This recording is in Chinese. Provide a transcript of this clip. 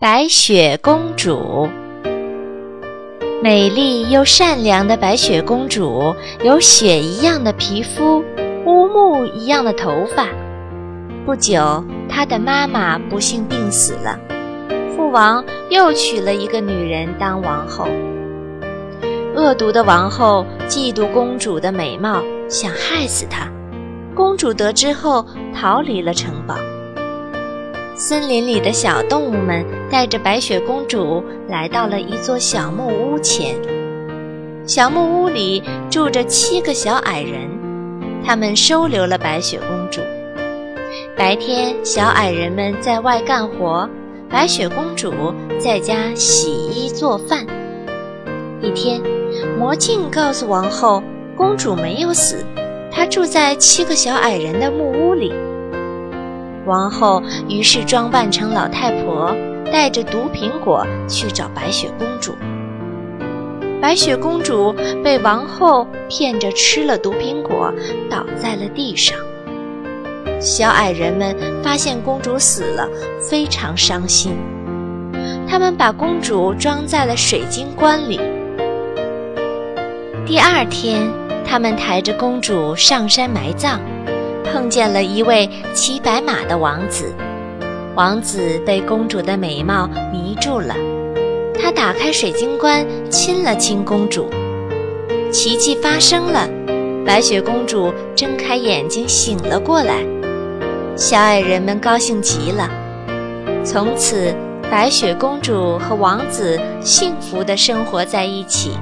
白雪公主，美丽又善良的白雪公主，有雪一样的皮肤，乌木一样的头发。不久，她的妈妈不幸病死了，父王又娶了一个女人当王后。恶毒的王后嫉妒公主的美貌，想害死她。公主得知后，逃离了城堡。森林里的小动物们带着白雪公主来到了一座小木屋前。小木屋里住着七个小矮人，他们收留了白雪公主。白天，小矮人们在外干活，白雪公主在家洗衣做饭。一天，魔镜告诉王后，公主没有死，她住在七个小矮人的木屋里。王后于是装扮成老太婆，带着毒苹果去找白雪公主。白雪公主被王后骗着吃了毒苹果，倒在了地上。小矮人们发现公主死了，非常伤心。他们把公主装在了水晶棺里。第二天，他们抬着公主上山埋葬。碰见了一位骑白马的王子，王子被公主的美貌迷住了，他打开水晶棺亲了亲公主，奇迹发生了，白雪公主睁开眼睛醒了过来，小矮人们高兴极了，从此白雪公主和王子幸福地生活在一起。